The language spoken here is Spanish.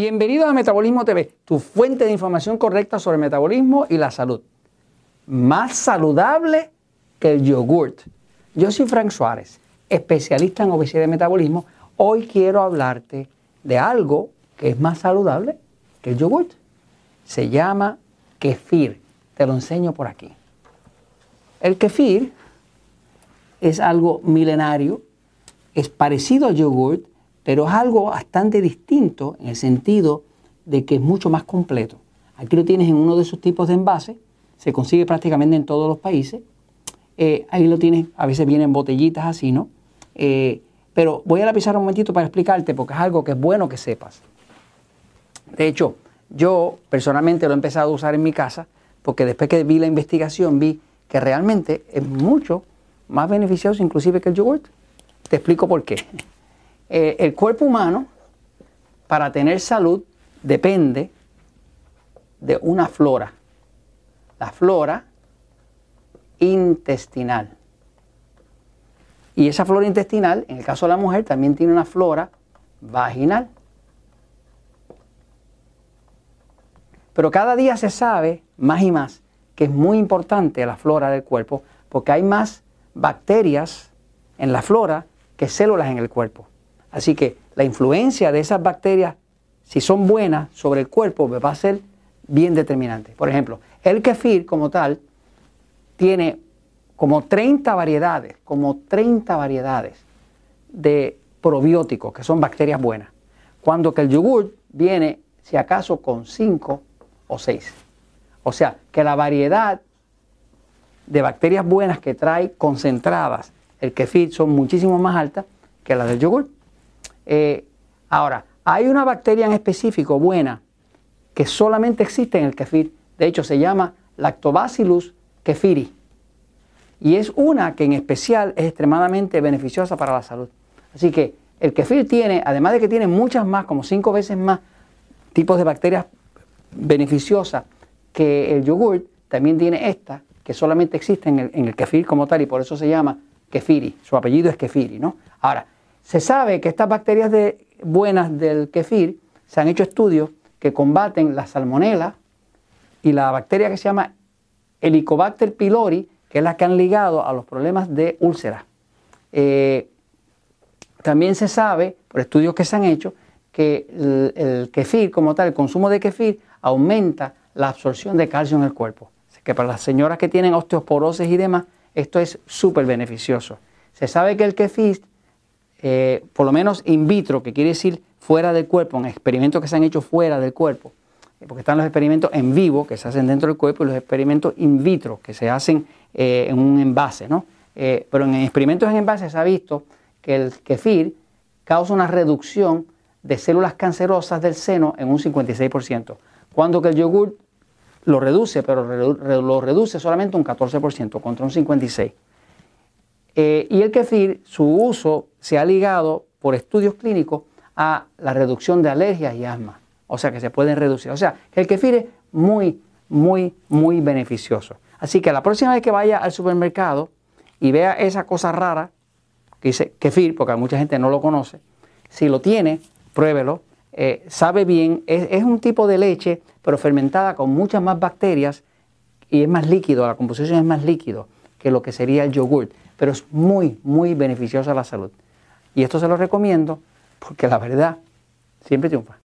Bienvenido a Metabolismo TV, tu fuente de información correcta sobre metabolismo y la salud. Más saludable que el yogurt. Yo soy Frank Suárez, especialista en obesidad y metabolismo. Hoy quiero hablarte de algo que es más saludable que el yogurt. Se llama kefir. Te lo enseño por aquí. El kefir es algo milenario, es parecido al yogurt, pero es algo bastante distinto en el sentido de que es mucho más completo. Aquí lo tienes en uno de esos tipos de envases, se consigue prácticamente en todos los países. Eh, ahí lo tienes, a veces vienen botellitas así, ¿no? Eh, pero voy a la pizarra un momentito para explicarte porque es algo que es bueno que sepas. De hecho, yo personalmente lo he empezado a usar en mi casa porque después que vi la investigación vi que realmente es mucho más beneficioso inclusive que el yogurt. Te explico por qué. Eh, el cuerpo humano, para tener salud, depende de una flora. La flora intestinal. Y esa flora intestinal, en el caso de la mujer, también tiene una flora vaginal. Pero cada día se sabe más y más que es muy importante la flora del cuerpo porque hay más bacterias en la flora que células en el cuerpo. Así que la influencia de esas bacterias, si son buenas sobre el cuerpo, va a ser bien determinante. Por ejemplo, el kefir como tal tiene como 30 variedades, como 30 variedades de probióticos, que son bacterias buenas. Cuando que el yogur viene, si acaso, con 5 o 6. O sea, que la variedad de bacterias buenas que trae concentradas el kefir son muchísimo más altas que las del yogur. Eh, ahora, hay una bacteria en específico buena que solamente existe en el kefir. De hecho, se llama Lactobacillus kefiri. Y es una que en especial es extremadamente beneficiosa para la salud. Así que el kefir tiene, además de que tiene muchas más, como cinco veces más tipos de bacterias beneficiosas que el yogur, también tiene esta, que solamente existe en el, en kefir como tal y por eso se llama kefiri. Su apellido es kefiri, ¿no? Ahora, se sabe que estas bacterias de, buenas del kefir, se han hecho estudios que combaten la salmonela y la bacteria que se llama Helicobacter pylori, que es la que han ligado a los problemas de úlceras. Eh, también se sabe, por estudios que se han hecho, que el, kefir como tal, el consumo de kefir, aumenta la absorción de calcio en el cuerpo. Así que para las señoras que tienen osteoporosis y demás, esto es súper beneficioso. Se sabe que el kefir eh, por lo menos in vitro, que quiere decir fuera del cuerpo, en experimentos que se han hecho fuera del cuerpo, eh, porque están los experimentos en vivo que se hacen dentro del cuerpo y los experimentos in vitro que se hacen eh, en un envase, ¿no? pero en experimentos en envase se ha visto que el kefir causa una reducción de células cancerosas del seno en un 56%, cuando que el yogur lo reduce, pero lo reduce solamente un 14% contra un 56%. Eh, y el kefir, su uso se ha ligado por estudios clínicos a la reducción de alergias y asma. O sea que se pueden reducir. O sea, el kefir es muy, muy, muy beneficioso. Así que la próxima vez que vaya al supermercado y vea esa cosa rara que dice kefir, porque mucha gente no lo conoce, si lo tiene, pruébelo. Eh, sabe bien, es, un tipo de leche, pero fermentada con muchas más bacterias y es más líquido, la composición es más líquido que lo que sería el yogurt pero es muy, muy beneficiosa a la salud. Y esto se lo recomiendo porque la verdad siempre triunfa.